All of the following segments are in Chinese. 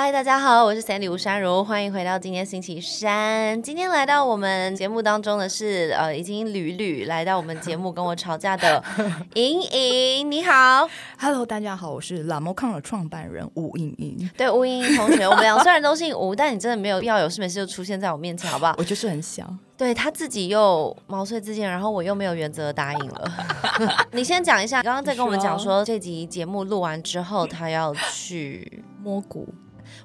嗨，大家好，我是 Sandy 吴珊如，欢迎回到今天星期三。今天来到我们节目当中的是，呃，已经屡屡来到我们节目跟我吵架的 莹莹，你好。Hello，大家好，我是拉莫康的创办人吴莹莹，对，吴莹莹同学，我们俩虽然都姓吴，但你真的没有必要有事没事就出现在我面前，好不好？我就是很想。对他自己又毛遂自荐，然后我又没有原则答应了。你先讲一下，刚刚在跟我们讲说这集节目录完之后，他要去。摸骨，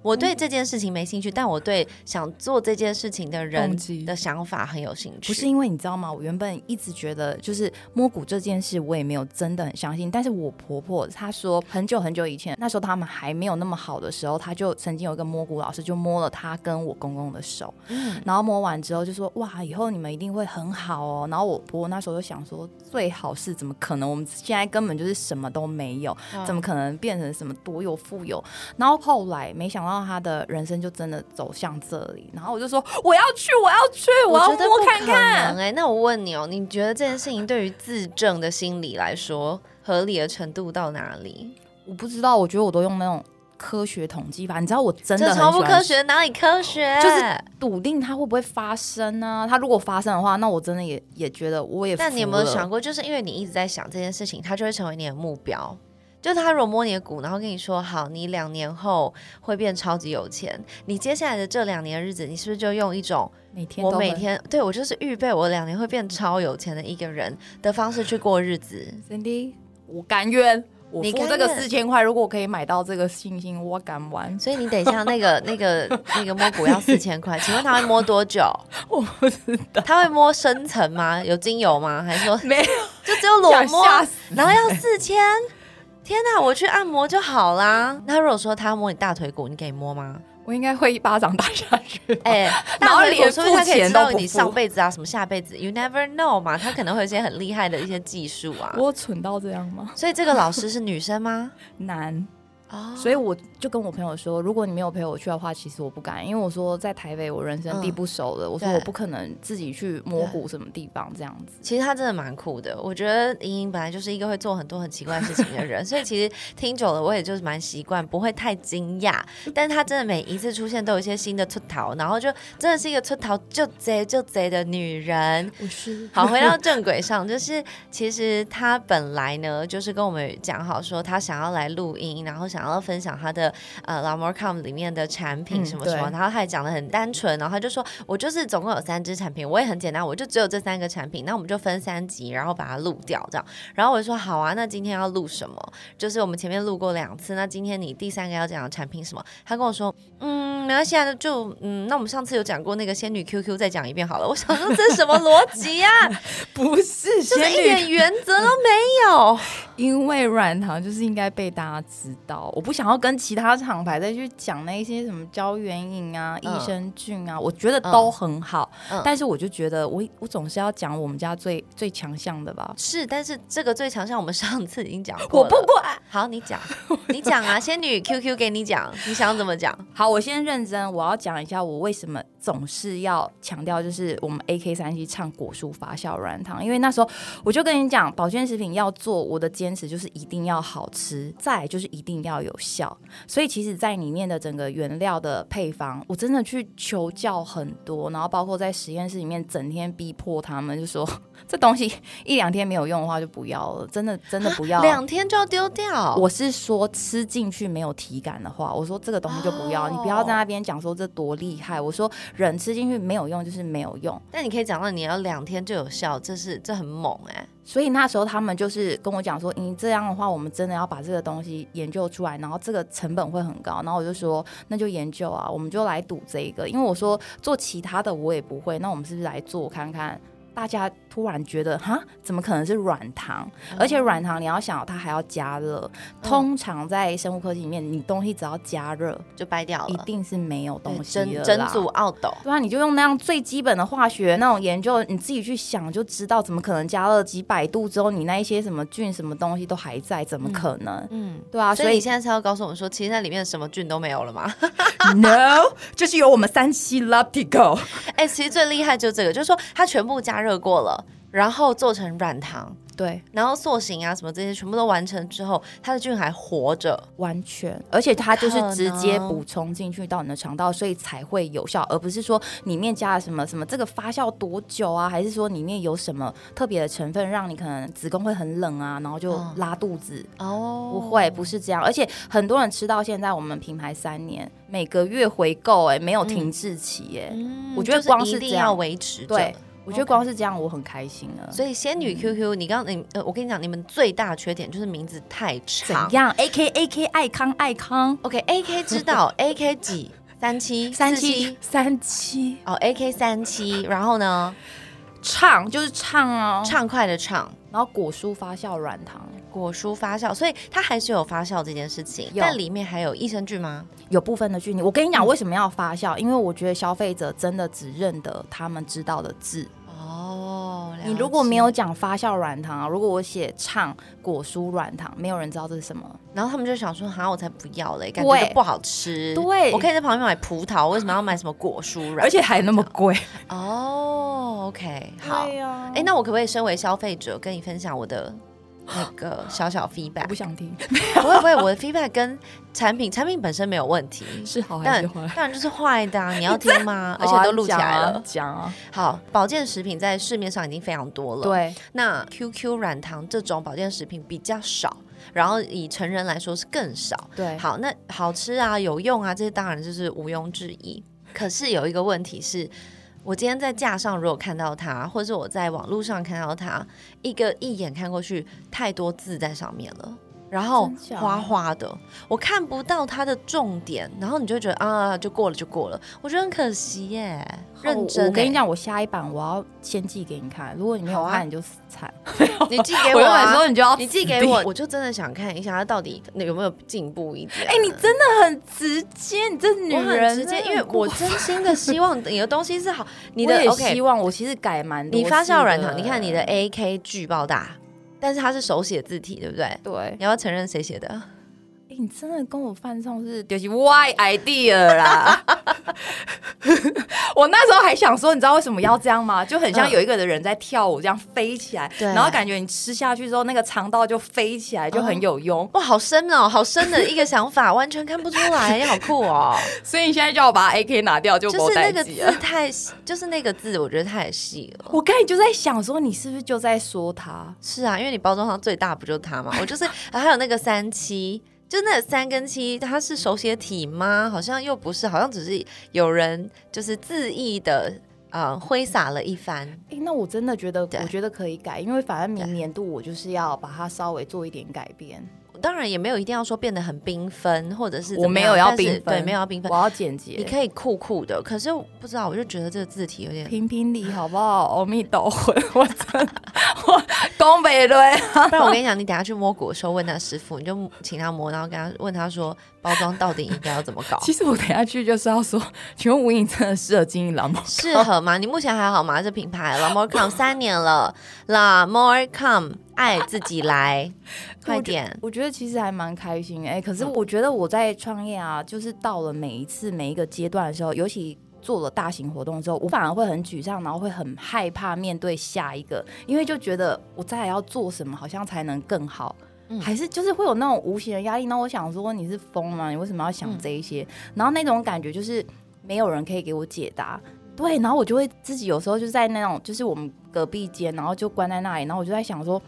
我对这件事情没兴趣，但我对想做这件事情的人的想法很有兴趣。不是因为你知道吗？我原本一直觉得就是摸骨这件事，我也没有真的很相信。但是我婆婆她说，很久很久以前，那时候他们还没有那么好的时候，她就曾经有一个摸骨老师就摸了她跟我公公的手，嗯然后摸完之后就说哇，以后你们一定会很好哦。然后我婆婆那时候就想说，最好是怎么可能？我们现在根本就是什么都没有，嗯怎么可能变成什么多有富有？然后后来没想到她的人生就真的走向这里，然后我就说我要去，我要去，我觉得摸看看能。哎、那我问你哦，你觉得这件事情对于自证的心理来说，合理的程度到哪里？我不知道，我觉得我都用那种科学统计法，你知道我真的这超很不科学，哪里科学？就是笃定它会不会发生呢、它如果发生的话，那我真的也也觉得我也。但你有没有想？过，就是因为你一直在想这件事情，它就会成为你的目标。就是他如果摸你的骨，然后跟你说好，你两年后会变超级有钱，你接下来的这两年的日子，你是不是就用一种每天我每天对我就是预备我两年会变超有钱的一个人的方式去过日子？Cindy，我甘愿，我你付这个四千块，如果我可以买到这个星星，我敢玩。所以你等一下，那个那个那个摸骨要四千块，请问他会摸多久？我不知道，他会摸深层吗？有精油吗？还是说没有就只有裸摸？然后要四千？天哪，我去按摩就好啦。那如果说他摸你大腿骨，你可以摸吗？我应该会一巴掌打下去。哎、然 大后连腿骨说他可以付钱知道你都不付上辈子啊，什么下辈子，you never know 嘛，他可能会有一些很厉害的一些技术啊。我蠢到这样吗？所以这个老师是女生吗？难，哦，所以我就跟我朋友说，如果你没有陪我去的话，其实我不敢，因为我说在台北我人生地不熟的，我说我不可能自己去摸骨什么地方这样子。其实他真的蛮酷的。我觉得莹莹本来就是一个会做很多很奇怪事情的人，所以其实听久了我也就是蛮习惯，不会太惊讶。但他真的每一次出现都有一些新的出逃，然后就真的是一个出逃就贼就贼的女人。我是好，回到正轨上，就是其实他本来呢，就是跟我们讲好说，他想要来录音，然后想要分享他的呃 l a m o r c o m 里面的产品嗯什么什么，对然后他也讲的很单纯，然后他就说，我就是总共有三支产品，我也很简单，我就只有这三个产品，那我们就分三集，然后把它录掉这样。然后我就说好啊，那今天要录什么？就是我们前面录过两次，那今天你第三个要讲的产品什么？他跟我说，嗯，没关系啊，就嗯，那我们上次有讲过那个仙女 QQ，再讲一遍好了。我想说这是什么逻辑啊？不是就是一？点原则都没有。因为软糖就是应该被大家知道，我不想要跟其他厂牌再去讲那些什么胶原饮啊、嗯益生菌啊，我觉得都很好，嗯但是我就觉得我我总是要讲我们家最最强项的吧。是，但是这个最强项我们上次已经讲过了。我不管。好，你讲，你讲啊，仙女 QQ 给你讲，你想怎么讲？好，我先认真，我要讲一下我为什么总是要强调，就是我们 AK 三七唱果蔬发酵软糖，因为那时候我就跟你讲，保健食品要做，我的坚持就是一定要好吃，再来就是一定要有效。所以其实，在里面的整个原料的配方，我真的去求教很多，然后包括在实验室里面，整天逼迫他们，就说这东西一两天没有用的话就不要了，真的真的不要。两天就要丢掉？我是说吃进去没有体感的话，我说这个东西就不要，哦你不要在那边讲说这多厉害。我说人吃进去没有用就是没有用，但你可以讲到你要两天就有效，这是这很猛哎、所以那时候他们就是跟我讲说，你这样的话，我们真的要把这个东西研究出来，然后这个成本会很高。然后我就说，那就研究啊，我们就来赌这个，因为我说做其他的我也不会，那我们是不是来做看看？大家突然觉得哈，怎么可能是软糖？而且软糖你要想，它还要加热。通常在生物科技里面，你东西只要加热就掰掉了，一定是没有东西了。整组奥斗，对啊，你就用那样最基本的化学那种研究，你自己去想就知道，怎么可能加热几百度之后，你那一些什么菌、什么东西都还在？怎么可能？嗯，对啊。所以你现在是要告诉我们说，其实那里面什么菌都没有了吗？No，就是有我们三七 Lactico。哎，其实最厉害就这个，就是说它全部加热过了。然后做成软糖，对，然后塑形啊什么这些全部都完成之后，它的菌还活着，完全，而且它就是直接补充进去到你的肠道，所以才会有效，而不是说里面加了什么什么这个发酵多久啊，还是说里面有什么特别的成分让你可能子宫会很冷啊，然后就拉肚子。哦，不会，不是这样，而且很多人吃到现在，我们品牌三年每个月回购，哎，没有停滞期，哎，我觉得光是这样。维持对。我觉得光是这样我很开心了。所以仙女 QQ，你刚你呃，我跟你讲，你们最大缺点就是名字太长。怎样？A K A K 爱康爱康。OK A K 知道 A K 几三七三七三七哦 A K 三七，然后呢？畅就是畅哦，畅快的畅。然后果蔬发酵软糖，果蔬发酵，所以它还是有发酵这件事情。但里面还有益生菌吗？有部分的菌。我跟你讲，为什么要发酵？因为我觉得消费者真的只认得他们知道的字。哦，你如果没有讲发酵软糖啊，如果我写唱果蔬软糖，没有人知道这是什么。然后他们就想说，哈，我才不要嘞，感觉不好吃。对，我可以在旁边买葡萄，为什么要买什么果蔬软？而且还那么贵。哦，OK，好。哎，那我可不可以身为消费者跟你分享我的？那个小小 feedback，我不想听。不会不会，我的 feedback 跟产品产品本身没有问题，是好还是坏？当然就是坏的，啊 你要听吗？而且都录起来了，讲啊。好，保健食品在市面上已经非常多了。对，那 QQ 软糖这种保健食品比较少，然后以成人来说是更少。对，好，那好吃啊，有用啊，这些当然就是毋庸置疑。可是有一个问题是。我今天在架上如果看到它，或者我在网络上看到它，一个一眼看过去，太多字在上面了。然后花花的，我看不到它的重点，然后你就觉得啊，就过了就过了，我觉得很可惜耶。认真，我跟你讲，我下一版我要先寄给你看，如果你没有看，你就死惨。你寄给 我，的时候你就要你寄给我，我就真的想看一下它到底有没有进步一点。哎，你真的很直接，你这女人直接，因为我真心的希望你的东西是好。你的 OK，希望我其实改蛮多。你发酵软糖，你看你的 AK 巨爆大。但是它是手写字体，对不对？对，你要承认谁写的？哎，你真的跟我犯上是丢弃 Y idea 啦！我那时候还想说，你知道为什么要这样吗？就很像有一个的人在跳舞，这样飞起来，然后感觉你吃下去之后，那个肠道就飞起来，就很有用。哇，好深哦，好深的一个想法，完全看不出来，你好酷哦！所以你现在叫我把 A K 拿掉，就就是那个字太，就是那个字，我觉得太细了。我刚才就在想说，你是不是就在说他？是啊，因为你包装上最大不就是他吗？我就是，还有那个三七。就那三跟七，它是手写体吗？好像又不是，好像只是有人就是恣意的啊挥洒了一番。哎，那我真的觉得，我觉得可以改，因为反正明年度我就是要把它稍微做一点改变。当然也没有一定要说变得很缤纷，或者是我没有要缤纷，对，没有要缤纷，我要简洁。你可以酷酷的，可是不知道，我就觉得这个字体有点评评理，好不好？阿弥陀佛，我真我东北对。不然我跟你讲，你等下去摸骨的时候问他师傅，你就请他摸，然后跟他问他说包装到底应该要怎么搞。其实我等下去就是要说，请问吴影真的适合经营老猫？适合吗？你目前还好吗？这品牌老猫 come 三年了，老莫 come。爱自己来，快点！我觉得其实还蛮开心哎。可是我觉得我在创业啊，就是到了每一次每一个阶段的时候，尤其做了大型活动之后，我反而会很沮丧，然后会很害怕面对下一个，因为就觉得我再要做什么，好像才能更好，还是就是会有那种无形的压力。那我想说，你是疯吗？你为什么要想这一些？然后那种感觉就是没有人可以给我解答。对，然后我就会自己有时候就在那种，就是我们隔壁间，然后就关在那里，然后我就在想说，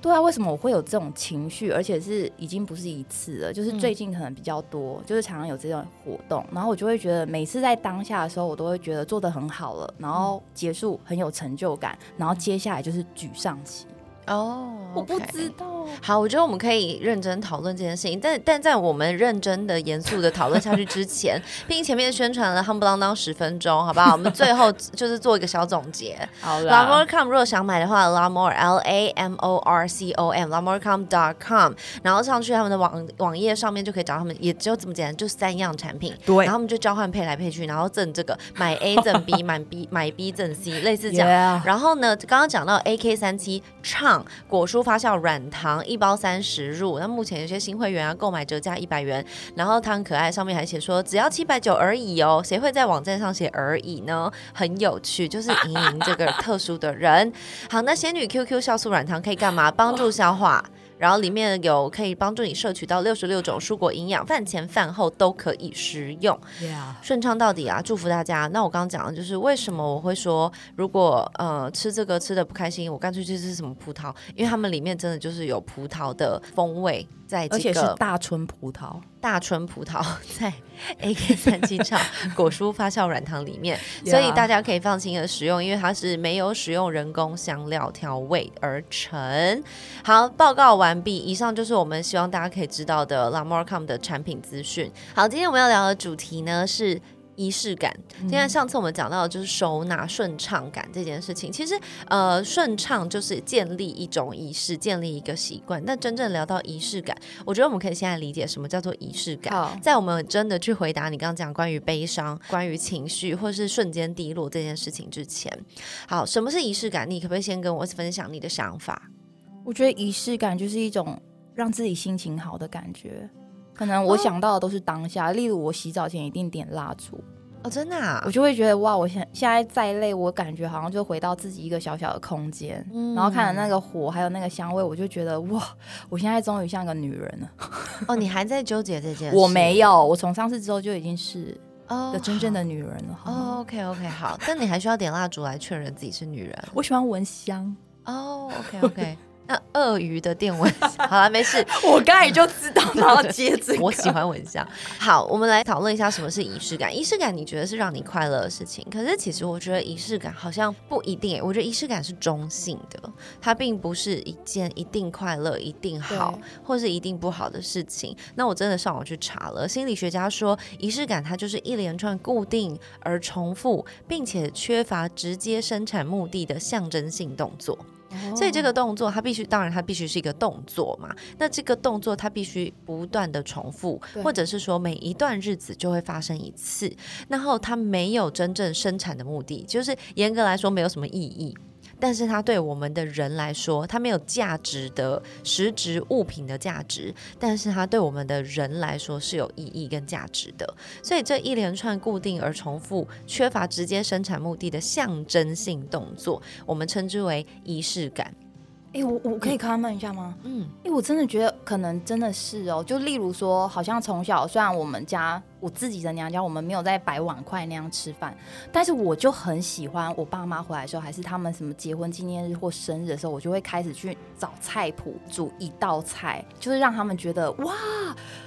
对啊，为什么我会有这种情绪，而且是已经不是一次了，就是最近可能比较多，就是常常有这种活动，然后我就会觉得每次在当下的时候，我都会觉得做的很好了，然后结束很有成就感，然后接下来就是沮丧期。哦，我不知道。好，我觉得我们可以认真讨论这件事情，但但在我们认真的、严肃的讨论下去之前，毕竟前面宣传了夯不啷当十分钟，好不好？我们最后 就是做一个小总结。好 Lamorcom 如果想买的话，Lamor L A M O R C O M Lamorcom dot com，然后上去他们的网网页上面就可以找他们，也只有这么简单，就三样产品，对然后他们就交换配来配去，然后赠这个买 A 赠 B，买 B 买 B 赠 C，类似这样。然后呢，刚刚讲到 AK 三七果蔬发酵软糖一包三十入，那目前有些新会员啊，购买折价一百元，然后它很可爱，上面还写说只要七百九而已哦，谁会在网站上写而已呢？很有趣，就是莹莹这个特殊的人。好，那仙女 QQ 酵素软糖可以干嘛？帮助消化。然后里面有可以帮助你摄取到六十六种蔬果营养，饭前饭后都可以食用。顺畅到底啊！祝福大家。那我刚刚讲的就是为什么我会说，如果呃吃这个吃的不开心，我干脆去吃什么葡萄，因为它们里面真的就是有葡萄的风味在而且是这个大春葡萄。大春葡萄在 AK 三七厂 果蔬发酵软糖里面，所以大家可以放心的使用，因为它是没有使用人工香料调味而成。好，报告完毕。以上就是我们希望大家可以知道的 Lamorcom 的产品资讯。好，今天我们要聊的主题呢是。仪式感，今天上次我们讲到的就是收纳顺畅感这件事情。其实，呃，顺畅就是建立一种仪式，建立一个习惯。但真正聊到仪式感，我觉得我们可以现在理解什么叫做仪式感。在我们真的去回答你刚刚讲关于悲伤、关于情绪或是瞬间低落这件事情之前，好，什么是仪式感？你可不可以先跟我分享你的想法？我觉得仪式感就是一种让自己心情好的感觉。可能我想到的都是当下，例如我洗澡前一定点蜡烛，哦，真的、啊我，就会觉得哇，我现现在再累，我感觉好像就回到自己一个小小的空间，嗯然后看着那个火还有那个香味，我就觉得哇，我现在终于像个女人了。哦，你还在纠结这件事？我没有，我从上次之后就已经是哦个真正的女人了。，OK OK，好，但你还需要点蜡烛来确认自己是女人。我喜欢闻香，哦，OK OK，那鳄鱼的电蚊香，好了，没事，我刚才就知道他要接这个。我喜欢蚊香。好，我们来讨论一下什么是仪式感。仪式感，你觉得是让你快乐的事情，可是其实我觉得仪式感好像不一定欸。我觉得仪式感是中性的，它并不是一件一定快乐、一定好，或是一定不好的事情。那我真的上网去查了，心理学家说，仪式感它就是一连串固定而重复，并且缺乏直接生产目的的象征性动作。所以这个动作它必须，当然它必须是一个动作嘛。那这个动作它必须不断的重复，或者是说每一段日子就会发生一次，然后它没有真正生产的目的，就是严格来说没有什么意义。但是它对我们的人来说，它没有价值的实质物品的价值，但是它对我们的人来说是有意义跟价值的。所以这一连串固定而重复、缺乏直接生产目的的象征性动作，我们称之为仪式感。哎、我我可以 comment 一下吗？嗯，哎、我真的觉得可能真的是哦，就例如说，好像从小虽然我们家我自己的娘家我们没有在摆碗筷那样吃饭，但是我就很喜欢我爸妈回来的时候，还是他们什么结婚纪念日或生日的时候，我就会开始去找菜谱煮一道菜，就是让他们觉得哇，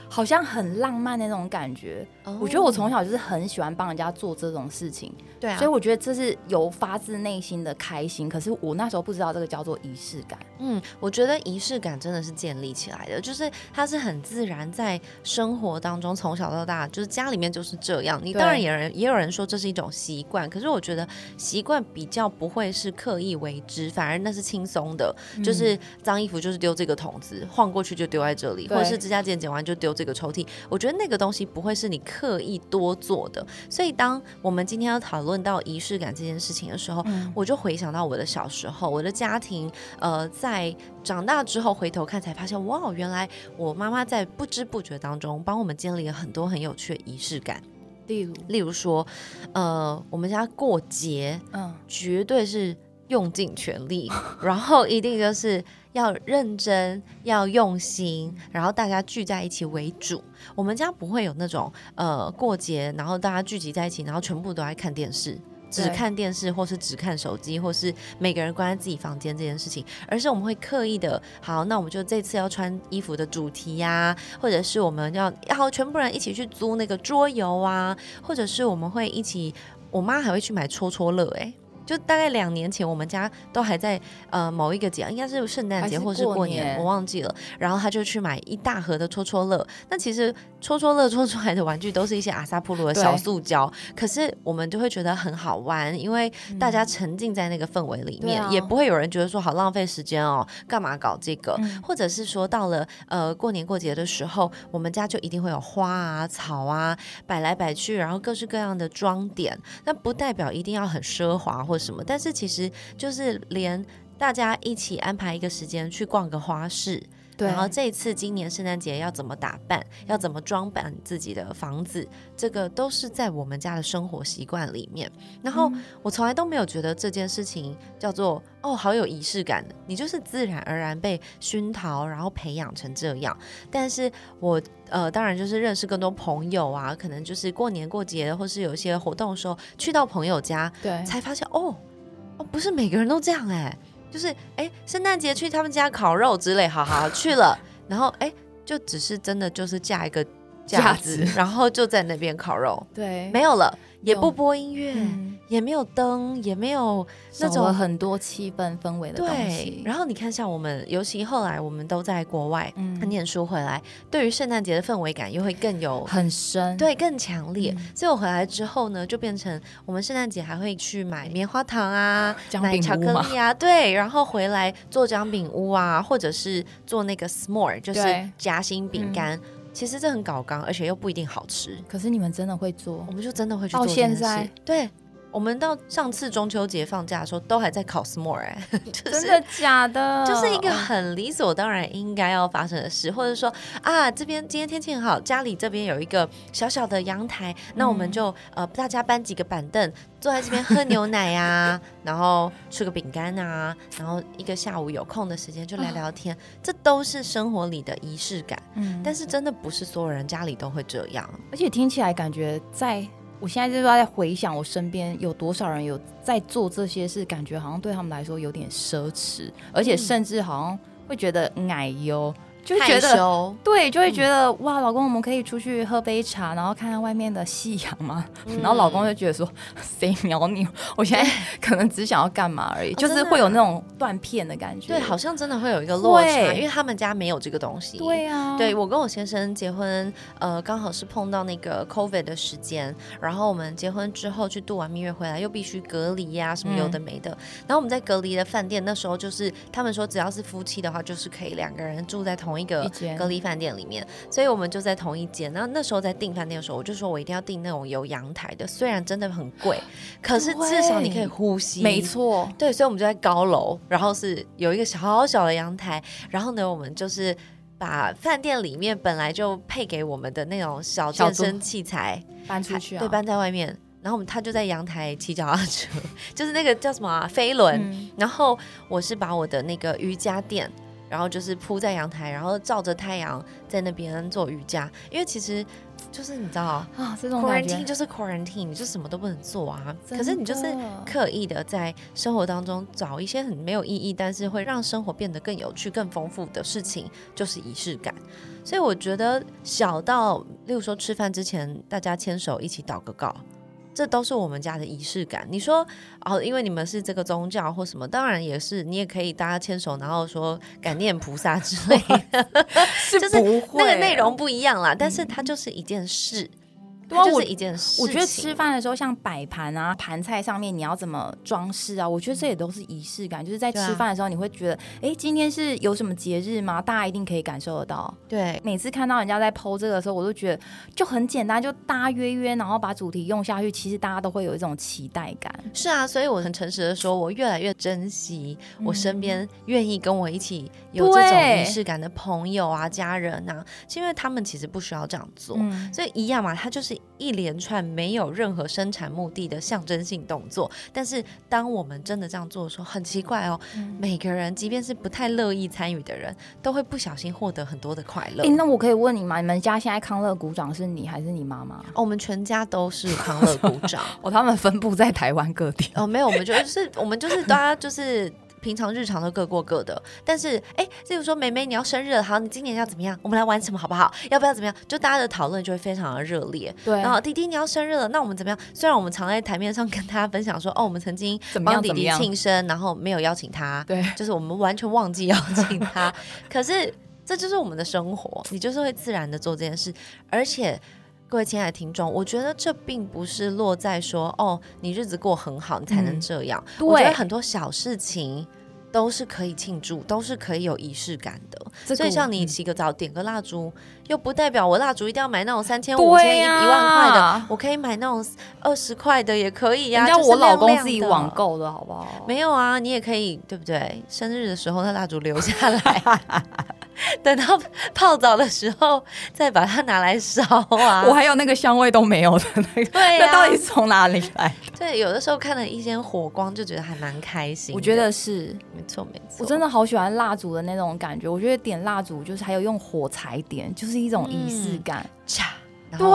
好像很浪漫的那种感觉。我觉得我从小就是很喜欢帮人家做这种事情，对啊，所以我觉得这是由发自内心的开心。可是我那时候不知道这个叫做仪式感。嗯，我觉得仪式感真的是建立起来的，就是它是很自然在生活当中，从小到大，就是家里面就是这样。你当然也有人也有人说这是一种习惯，可是我觉得习惯比较不会是刻意为之，反而那是轻松的，就是脏衣服就是丢这个桶子，晃过去就丢在这里，或者是指甲剪剪完就丢这个抽屉。我觉得那个东西不会是你刻意多做的。所以当我们今天要讨论到仪式感这件事情的时候，嗯我就回想到我的小时候，我的家庭，呃，在长大之后回头看，才发现，哇，原来我妈妈在不知不觉当中帮我们建立了很多很有趣的仪式感。例如，例如说，呃，我们家过节嗯，绝对是用尽全力，然后一定就是要认真、要用心，然后大家聚在一起为主。我们家不会有那种呃过节，然后大家聚集在一起，然后全部都在看电视。只看电视，或是只看手机，或是每个人关在自己房间这件事情，而是我们会刻意的，好，那我们就这次要穿衣服的主题呀、或者是我们要要全部人一起去租那个桌游啊，或者是我们会一起，我妈还会去买戳戳乐，哎，就大概两年前，我们家都还在呃某一个节，应该是圣诞节或是过年我忘记了。然后他就去买一大盒的戳戳乐。那其实戳戳乐戳出来的玩具都是一些阿萨普鲁的小塑胶，可是我们就会觉得很好玩，因为大家沉浸在那个氛围里面，也不会有人觉得说好浪费时间哦，干嘛搞这个？嗯或者是说到了呃过年过节的时候，我们家就一定会有花啊、草啊摆来摆去，然后各式各样的装点。那不代表一定要很奢华或什么，但是其实就是连大家一起安排一个时间去逛个花市。对，然后这一次今年圣诞节要怎么打扮，要怎么装扮自己的房子，这个都是在我们家的生活习惯里面。然后嗯我从来都没有觉得这件事情叫做哦，好有仪式感的，你就是自然而然被熏陶，然后培养成这样。但是我呃，当然就是认识更多朋友啊，可能就是过年过节或是有一些活动的时候，去到朋友家，对，才发现哦哦，不是每个人都这样哎、就是哎，圣诞节去他们家烤肉之类，好好好去了，然后哎，就只是真的就是架一个架架，子。然后就在那边烤肉，对，没有了，也不播音乐，嗯，也没有灯，也没有那种很多气氛氛围的东对西，。然后你看，像我们，尤其后来我们都在国外嗯念书回来，对于圣诞节的氛围感又会更有很深，对，更强烈。嗯所以我回来之后呢，就变成我们圣诞节还会去买棉花糖啊、姜买巧克力啊，对，然后回来做姜饼屋啊，或者是做那个 s'more，就是夹心饼干。其实这很搞纲，而且又不一定好吃。可是你们真的会做我，们就真的会去到做这件现在对。我们到上次中秋节放假的时候，都还在考 s'more 哎、就是真的假的？就是一个很理所当然应该要发生的事，或者说啊，这边今天天气很好，家里这边有一个小小的阳台，那我们就、呃大家搬几个板凳，坐在这边喝牛奶呀、然后吃个饼干啊，然后一个下午有空的时间就聊聊天，这都是生活里的仪式感。嗯但是真的不是所有人家里都会这样，而且听起来感觉在。我现在就是在回想我身边有多少人有在做这些事，感觉好像对他们来说有点奢侈，而且甚至好像会觉得矮优，就会觉得，对，就会觉得、哇，老公，我们可以出去喝杯茶，然后看看外面的夕阳吗？嗯然后老公就觉得说，谁鸟你？我现在 可能只想要干嘛而已，就是会有那种断片的感觉。对，好像真的会有一个落差，因为他们家没有这个东西。对啊，对我跟我先生结婚，呃，刚好是碰到那个 COVID 的时间，然后我们结婚之后去度完蜜月回来，又必须隔离呀、什么有的没的。然后我们在隔离的饭店，那时候就是他们说只要是夫妻的话，就是可以两个人住在同一个隔离饭店里面，所以我们就在同一间。然后那时候在订饭店的时候，我就说我一定要订那种有阳台的，虽然真的很贵，可是至少你可以呼吸。没错，对，所以我们就在高楼，然后是有一个小小的阳台，然后呢，我们就是把饭店里面本来就配给我们的那种小健身器材，搬出去啊，对，搬在外面，然后我们他就在阳台骑脚踏车，就是那个叫什么啊，飞轮，嗯然后我是把我的那个瑜伽垫。然后就是铺在阳台，然后照着太阳在那边做瑜伽，因为其实就是你知道啊，这种感觉，quarantine 就是 quarantine，你就什么都不能做啊。可是你就是刻意的在生活当中找一些很没有意义，但是会让生活变得更有趣、更丰富的事情，就是仪式感。所以我觉得小到，例如说吃饭之前大家牵手一起祷个告。这都是我们家的仪式感。你说哦，因为你们是这个宗教或什么，当然也是，你也可以大家牵手，然后说感念菩萨之类的，是就是那个内容不一样啦。但是它就是一件事，对啊我它就是一件事情。我觉得吃饭的时候，像摆盘啊、盘菜上面你要怎么装饰啊，我觉得这也都是仪式感。就是在吃饭的时候，你会觉得，哎、今天是有什么节日吗？大家一定可以感受得到。对每次看到人家在剖这个的时候，我都觉得就很简单，就大家约约，然后把主题用下去，其实大家都会有一种期待感。是啊，所以我很诚实的说，我越来越珍惜我身边愿意跟我一起有这种仪式感的朋友啊、家人啊，是因为他们其实不需要这样做。嗯，所以一样嘛，他就是一连串没有任何生产目的的象征性动作。但是当我们真的这样做的时候，很奇怪哦，嗯每个人即便是不太乐意参与的人，都会不小心获得很多的快乐。哎、那我可以问你吗？你们家现在康乐鼓掌是你还是你妈妈？哦我们全家都是康乐鼓掌。哦，他们分布在台湾各地。哦，没有，我们就是我们就是大家就是平常日常都各过各的，但是哎，例如说梅梅你要生日了，好，你今年要怎么样？我们来玩什么好不好？要不要怎么样？就大家的讨论就会非常的热烈。对，然后弟弟你要生日了，那我们怎么样？虽然我们常在台面上跟大家分享说，哦，我们曾经帮弟弟庆生，然后没有邀请他，对，就是我们完全忘记邀请他，可是这就是我们的生活，你就是会自然的做这件事，而且。各位亲爱的听众，我觉得这并不是落在说哦，你日子过很好，你才能这样。我觉得很多小事情都是可以庆祝，都是可以有仪式感的。所以像你洗个澡，点个蜡烛，又不代表我蜡烛一定要买那种三千、五千、一一万块的，我可以买那种二十块的也可以呀。人家我老公自己网购的好不好？没有啊，你也可以，对不对？生日的时候，那蜡烛留下来。等到泡澡的时候，再把它拿来烧啊！我还有那个香味都没有的那个，对那到底是从哪里来？对，有的时候看了一些火光，就觉得还蛮开心。我觉得是没错没错，我真的好喜欢蜡烛的那种感觉。我觉得点蜡烛就是还有用火柴点，就是一种仪式感。对，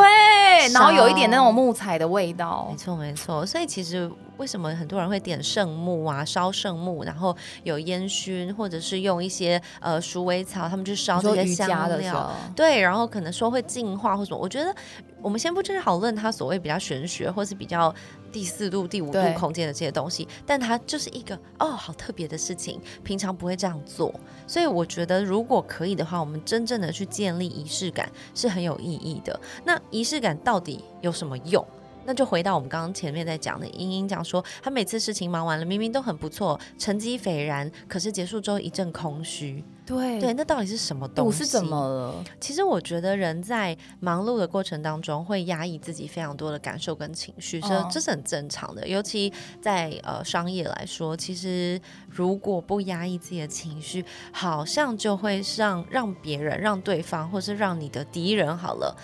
然后有一点那种木材的味道。没错没错，所以其实。为什么很多人会点圣木啊，烧圣木，然后有烟熏，或者是用一些呃鼠尾草，他们去烧这些香料，对，然后可能说会净化或什么。我觉得我们先不去讨论它所谓比较玄学，或是比较第四度、第五度空间的这些东西，但它就是一个哦，好特别的事情，平常不会这样做。所以我觉得如果可以的话，我们真正的去建立仪式感是很有意义的。那仪式感到底有什么用？那就回到我们刚刚前面在讲的，英英讲说，她每次事情忙完了，明明都很不错，成绩斐然，可是结束之后一阵空虚。对对，那到底是什么东西？是怎么了？其实我觉得人在忙碌的过程当中，会压抑自己非常多的感受跟情绪，这是很正常的。尤其在呃商业来说，其实如果不压抑自己的情绪，好像就会让让别人、让对方，或是让你的敌人好了，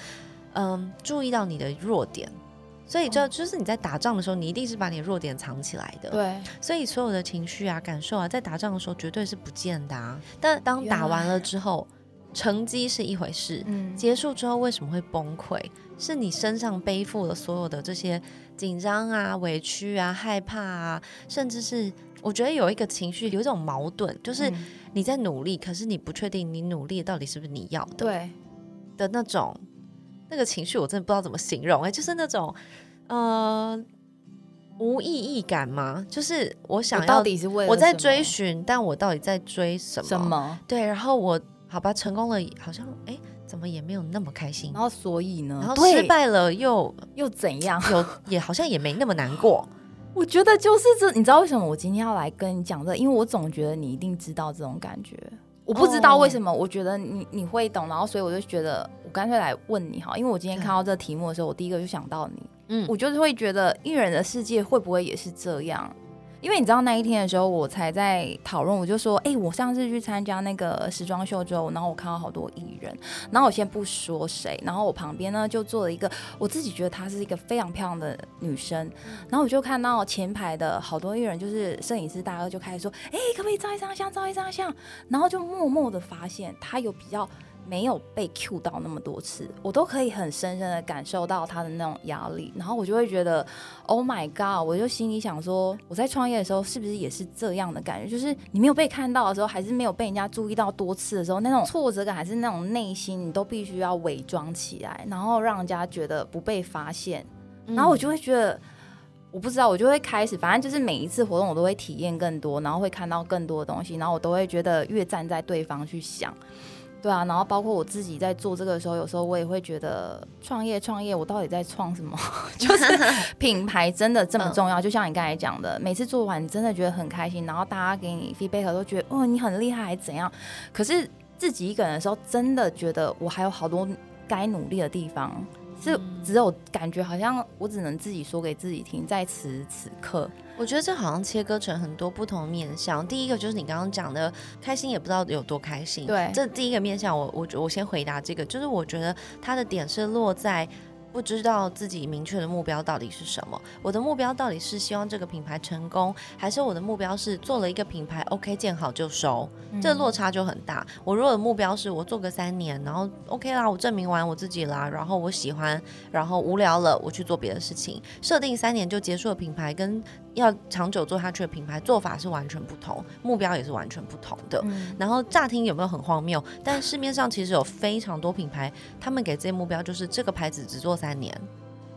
嗯，注意到你的弱点。所以，这就是你在打仗的时候，你一定是把你的弱点藏起来的。对，所以所有的情绪啊、感受啊，在打仗的时候绝对是不见的啊。但当打完了之后，成绩是一回事，嗯结束之后为什么会崩溃？是你身上背负了所有的这些紧张啊、委屈啊、害怕啊，甚至是我觉得有一个情绪，有一种矛盾，就是你在努力，可是你不确定你努力到底是不是你要的。对的那种。那个情绪我真的不知道怎么形容哎，就是那种呃无意义感吗？就是我想要到底是为我在追寻，但我到底在追什么？什么？对，然后我好吧成功了，好像哎怎么也没有那么开心，然后所以呢？然后失败了又又怎样？有也好像也没那么难过。我觉得就是这，你知道为什么我今天要来跟你讲这？因为我总觉得你一定知道这种感觉。我不知道为什么，我觉得你你会懂，然后所以我就觉得我干脆来问你哈，因为我今天看到这个题目的时候，我第一个就想到你，嗯，我就是会觉得艺人的世界会不会也是这样？因为你知道那一天的时候，我才在讨论，我就说，哎，我上次去参加那个时装秀之后，然后我看到好多艺人，然后我先不说谁，然后我旁边呢就坐了一个我自己觉得她是一个非常漂亮的女生，然后我就看到前排的好多艺人，就是摄影师大哥就开始说，哎，可不可以照一张相，照一张相，然后就默默的发现她有比较。没有被 Q 到那么多次，我都可以很深深的感受到他的那种压力，然后我就会觉得，Oh my God！我就心里想说，我在创业的时候是不是也是这样的感觉？就是你没有被看到的时候，还是没有被人家注意到多次的时候，那种挫折感还是那种内心，你都必须要伪装起来，然后让人家觉得不被发现，然后我就会觉得，我不知道，我就会开始，反正就是每一次活动我都会体验更多，然后会看到更多的东西，然后我都会觉得越站在对方去想。对啊，然后包括我自己在做这个的时候，有时候我也会觉得创业创业，我到底在创什么？就是 品牌真的这么重要？就像你刚才讲的，每次做完真的觉得很开心，然后大家给你 feedback 都觉得哦你很厉害，还怎样？可是自己一个人的时候，真的觉得我还有好多该努力的地方。是只有感觉好像我只能自己说给自己听，在此此刻，我觉得这好像切割成很多不同的面向。第一个就是你刚刚讲的开心，也不知道有多开心。对，这第一个面向，我我我先回答这个，就是我觉得它的点是落在。不知道自己明确的目标到底是什么？我的目标到底是希望这个品牌成功，还是我的目标是做了一个品牌，OK 见好就收？这落差就很大。我如果的目标是我做个三年，然后 OK 啦，我证明完我自己啦，然后我喜欢，然后无聊了，我去做别的事情。设定三年就结束的品牌，跟要长久做下去的品牌，做法是完全不同，目标也是完全不同的。嗯然后乍听有没有很荒谬？但市面上其实有非常多品牌，他们给自己目标就是这个牌子只做三年，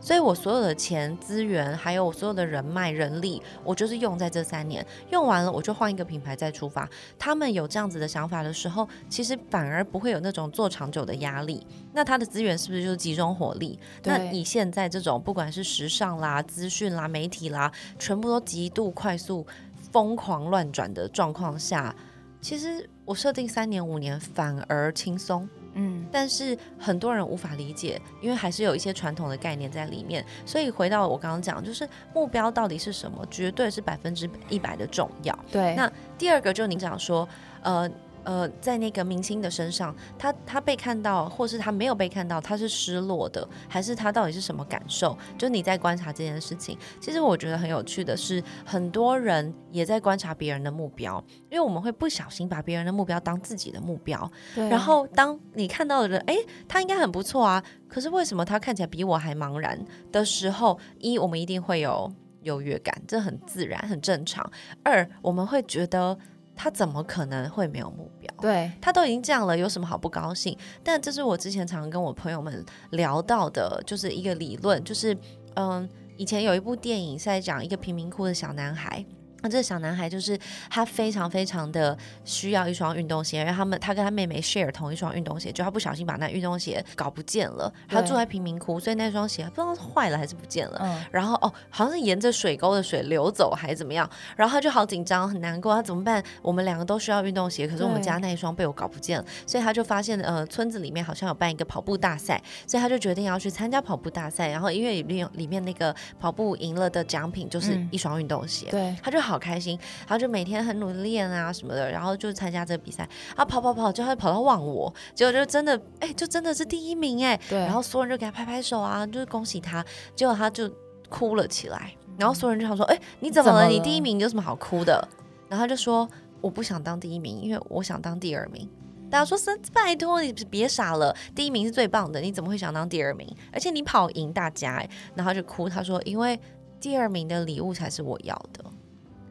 所以我所有的钱、资源，还有我所有的人脉、人力，我就是用在这三年，用完了我就换一个品牌再出发。他们有这样子的想法的时候，其实反而不会有那种做长久的压力。那他的资源是不是就是集中火力？那对以现在这种不管是时尚啦、资讯啦、媒体啦，全部都极度快速、疯狂乱转的状况下，其实我设定三年、五年反而轻松。嗯，但是很多人无法理解，因为还是有一些传统的概念在里面。所以回到我刚刚讲，就是目标到底是什么，绝对是百分之一百的重要。对，那第二个就您讲说，呃。呃，在那个明星的身上，他他被看到，或是他没有被看到，他是失落的，还是他到底是什么感受？就你在观察这件事情。其实我觉得很有趣的是，很多人也在观察别人的目标，因为我们会不小心把别人的目标当自己的目标，对然后当你看到的人，哎，他应该很不错啊，可是为什么他看起来比我还茫然的时候，一我们一定会有优越感，这很自然很正常。二我们会觉得他怎么可能会没有目标？对，他都已经这样了，有什么好不高兴？但这是我之前常常跟我朋友们聊到的，就是一个理论，就是嗯，以前有一部电影是在讲一个贫民窟的小男孩。那这个小男孩就是他非常非常的需要一双运动鞋，因为他们他跟他妹妹 share 同一双运动鞋，就他不小心把那运动鞋搞不见了，他住在贫民窟，所以那双鞋不知道是坏了还是不见了。嗯，然后哦，好像是沿着水沟的水流走还是怎么样，然后他就好紧张很难过，他怎么办？我们两个都需要运动鞋，可是我们家那一双被我搞不见了，所以他就发现呃村子里面好像有办一个跑步大赛，所以他就决定要去参加跑步大赛，然后因为里面里面那个跑步赢了的奖品就是嗯一双运动鞋。对，他就好开心，然后就每天很努力练啊什么的，然后就参加这个比赛啊，跑跑跑，就他跑到忘我，结果就真的哎、就真的是第一名哎、对，然后所有人就给他拍拍手啊，就是恭喜他。结果他就哭了起来，然后所有人就想说：“哎、你怎么了？你第一名有什么好哭的？”然后他就说：“我不想当第一名，因为我想当第二名。”大家说：“神，拜托你别傻了，第一名是最棒的，你怎么会想当第二名？而且你跑赢大家。”哎，然后他就哭，他说：“因为第二名的礼物才是我要的。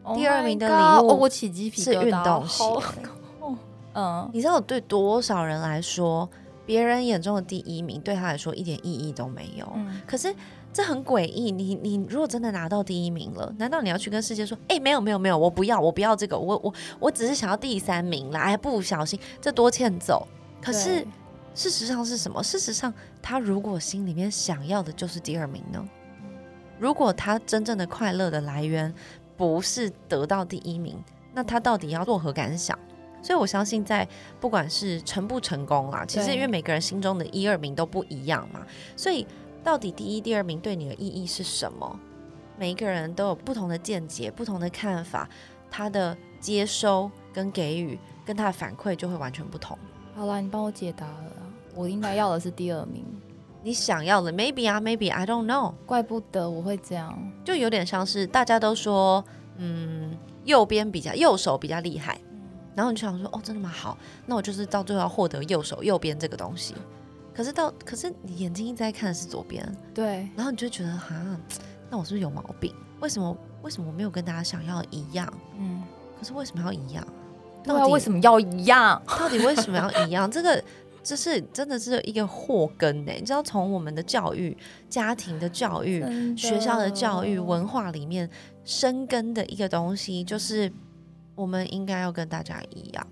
Oh 第二名的礼物哦我起鸡皮是运动鞋 嗯，你知道对多少人来说，别人眼中的第一名对他来说一点意义都没有？嗯可是这很诡异，你你如果真的拿到第一名了，难道你要去跟世界说，哎、没有没有没有，我不要，我不要这个，我我我只是想要第三名啦，哎，不小心这多欠揍。可是事实上是什么？事实上，他如果心里面想要的就是第二名呢？如果他真正的快乐的来源不是得到第一名，那他到底要作何感想？所以我相信，在不管是成不成功啦，其实因为每个人心中的一二名都不一样嘛，所以到底第一、第二名对你的意义是什么？每一个人都有不同的见解、不同的看法，他的接收跟给予跟他的反馈就会完全不同。好啦，你帮我解答了，我应该要的是第二名，你想要的 maybe 啊，maybe I don't know，怪不得我会这样。就有点像是大家都说，嗯，右边比较右手比较厉害，然后你就想说，哦，真的吗？好，那我就是到最后要获得右手右边这个东西。可是到，可是你眼睛一直在看的是左边，对，然后你就觉得，哈，那我是不是有毛病？为什么？为什么我没有跟大家想要一样？嗯，可是为什么要一样？对啊，到底为什么要一样？到底为什么要一样？这个这是真的是一个祸根呢、你知道，从我们的教育、家庭的教育、学校的教育、文化里面生根的一个东西，就是我们应该要跟大家一样，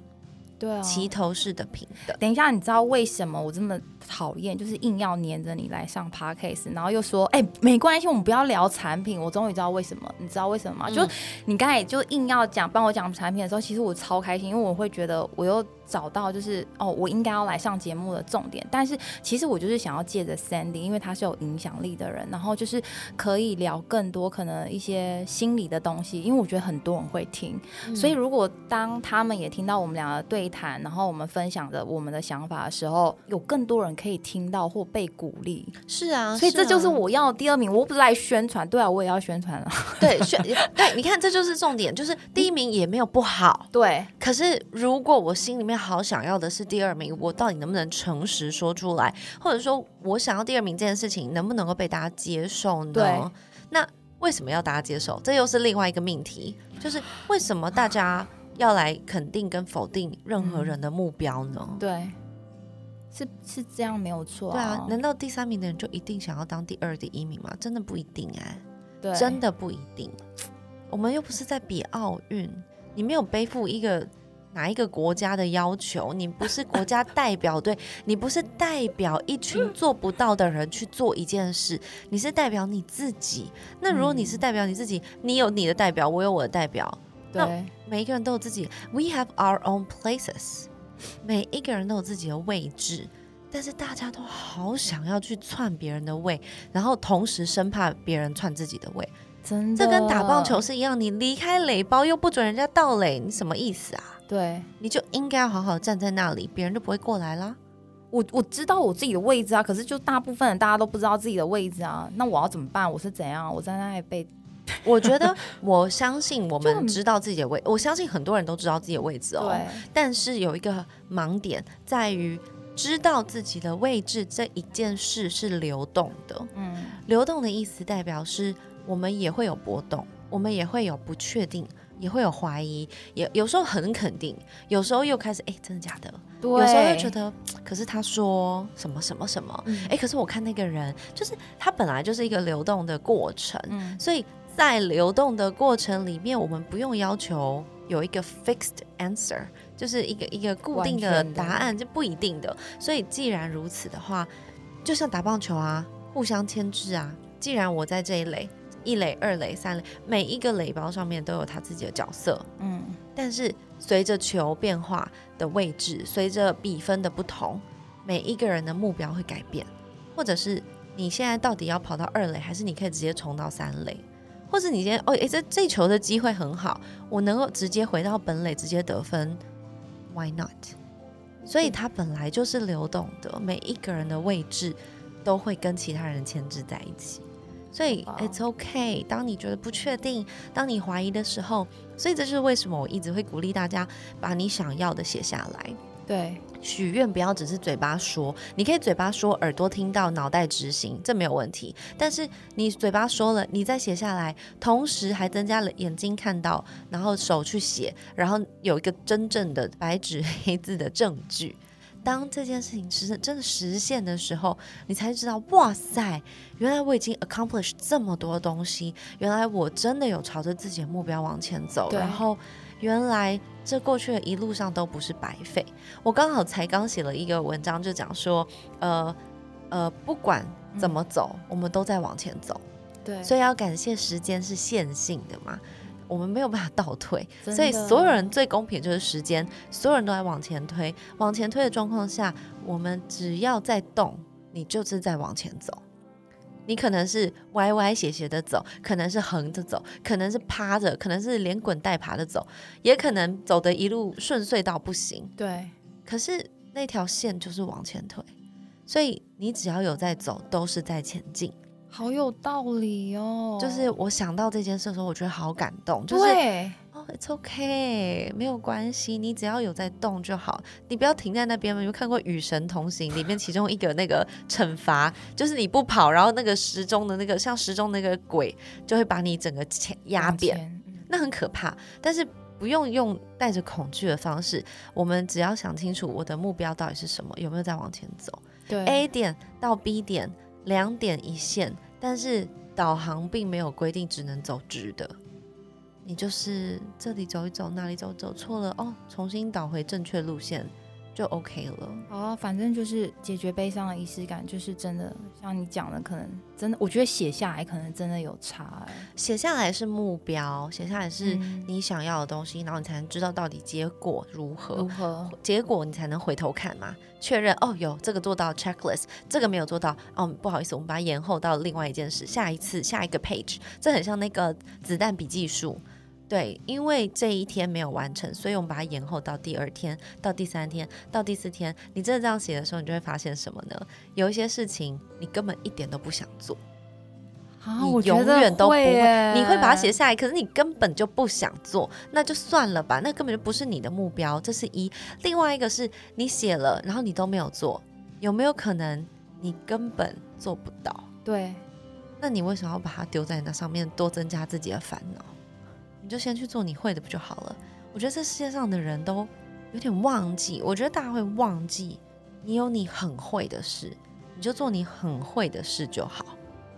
对啊，齐头式的平等。等一下，你知道为什么我这么讨厌？就是硬要黏着你来上 podcast，然后又说，哎、没关系，我们不要聊产品。我终于知道为什么，你知道为什么吗？嗯就你刚才就硬要讲，帮我讲产品的时候，其实我超开心，因为我会觉得我又找到就是哦，我应该要来上节目的重点。但是其实我就是想要借着 Sandy，因为他是有影响力的人，然后就是可以聊更多可能一些心理的东西，因为我觉得很多人会听。嗯所以，如果当他们也听到我们两个对谈，然后我们分享着我们的想法的时候，有更多人可以听到或被鼓励。是啊，所以这就是啊我要的第二名。我不是来宣传，对啊，我也要宣传了。对宣对，你看这就是重点，就是第一名也没有不好。对，可是，如果我心里面好想要的是第二名，我到底能不能诚实说出来？或者说我想要第二名这件事情，能不能够被大家接受呢？对那为什么要大家接受？这又是另外一个命题，就是为什么大家要来肯定跟否定任何人的目标呢？对，是是这样没有错、对啊，难道第三名的人就一定想要当第二、第一名吗？真的不一定哎、对，真的不一定。我们又不是在比奥运，你没有背负一个哪一个国家的要求，你不是国家代表队，你不是代表一群做不到的人去做一件事，你是代表你自己。那如果你是代表你自己，你有你的代表，我有我的代表，对每一个人都有自己，we have our own places，每一个人都有自己的位置。但是大家都好想要去篡别人的位，然后同时生怕别人篡自己的位。真的，这跟打棒球是一样，你离开垒包又不准人家盗垒，你什么意思啊？对。你就应该要好好站在那里，别人就不会过来啦。我我知道我自己的位置啊，可是就大部分人大家都不知道自己的位置啊，那我要怎么办？我是怎样？我在那里被 我觉得，我相信我们 知道自己的位，我相信很多人都知道自己的位置哦。对但是有一个盲点在于，知道自己的位置这一件事是流动的。嗯流动的意思代表是我们也会有波动，我们也会有不确定，也会有怀疑，也有时候很肯定，有时候又开始哎，真的假的？对，有时候又觉得，可是他说什么什么什么，嗯哎、可是我看那个人，就是他本来就是一个流动的过程，嗯所以在流动的过程里面，我们不用要求有一个 fixed answer，就是一个一个固定的答案，就不一定的。所以既然如此的话，就像打棒球啊，互相牵制啊。既然我在这一垒，一垒、二垒、三垒，每一个垒包上面都有他自己的角色，嗯但是随着球变化的位置，随着比分的不同，每一个人的目标会改变，或者是你现在到底要跑到二垒，还是你可以直接冲到三垒，或是你今天哦，诶，这这球的机会很好，我能够直接回到本垒直接得分，Why not？所以它本来就是流动的，每一个人的位置都会跟其他人牵制在一起。所以 it's okay。当你觉得不确定，当你怀疑的时候，所以这就是为什么我一直会鼓励大家把你想要的写下来。对许愿不要只是嘴巴说，你可以嘴巴说，耳朵听到，脑袋执行，这没有问题。但是你嘴巴说了，你再写下来，同时还增加了眼睛看到，然后手去写，然后有一个真正的白纸 黑字的证据。当这件事情实真的实现的时候，你才知道，哇塞，原来我已经 accomplish 这么多东西，原来我真的有朝着自己的目标往前走，然后原来这过去的一路上都不是白费。我刚好才刚写了一个文章，就讲说，呃呃，不管怎么走，我们都在往前走，对，所以要感谢时间是线性的嘛。我们没有办法倒退，所以所有人最公平就是时间，所有人都在往前推。往前推的状况下，我们只要在动，你就是在往前走。你可能是歪歪斜斜的走，可能是横着走，可能是趴着，可能是连滚带爬的走，也可能走的一路顺遂到不行。对可是那条线就是往前推，所以你只要有在走，都是在前进。好有道理哦，就是我想到这件事的时候，我觉得好感动，就是对哦，it's okay，没有关系，你只要有在动就好，你不要停在那边嘛。有看过《与神同行》里面其中一个那个惩罚，就是你不跑，然后那个时钟的那个像时钟那个鬼就会把你整个前压扁，嗯那很可怕。但是不用用带着恐惧的方式，我们只要想清楚我的目标到底是什么，有没有在往前走。对 A 点到 B 点两点一线，但是导航并没有规定只能走直的，你就是这里走一走，那里走走错了哦，重新导回正确路线。就 OK 了。哦，反正就是解决悲伤的仪式感，就是真的像你讲的，可能真的，我觉得写下来可能真的有差、欸。写下来是目标，写下来是嗯你想要的东西，然后你才能知道到底结果如何。如何？结果你才能回头看嘛，确认哦，有这个做到 checklist，这个没有做到哦，不好意思，我们把它延后到另外一件事，下一次下一个 page，这很像那个子弹笔记术。对，因为这一天没有完成，所以我们把它延后到第二天、到第三天、到第四天。你真的这样写的时候，你就会发现什么呢？有一些事情你根本一点都不想做，啊，你我永远都不会耶你会把它写下来，可是你根本就不想做，那就算了吧，那根本就不是你的目标，这是一。另外一个是你写了，然后你都没有做，有没有可能你根本做不到？对，那你为什么要把它丢在那上面，多增加自己的烦恼？你就先去做你会的不就好了？我觉得这世界上的人都有点忘记，我觉得大家会忘记，你有你很会的事，你就做你很会的事就好。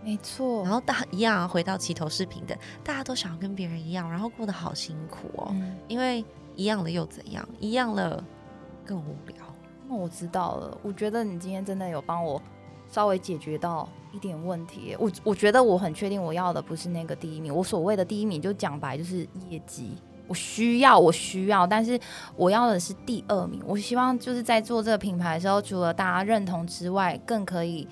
没错然。后大一样啊回到齐头视频的，大家都想要跟别人一样，然后过得好辛苦哦。嗯，因为一样了又怎样？一样了更无聊。那我知道了。我觉得你今天真的有帮我稍微解决到一点问题。我我觉得我很确定我要的不是那个第一名，我所谓的第一名就讲白就是业绩。我需要，我需要，但是我要的是第二名。我希望就是在做这个品牌的时候，除了大家认同之外，更可以。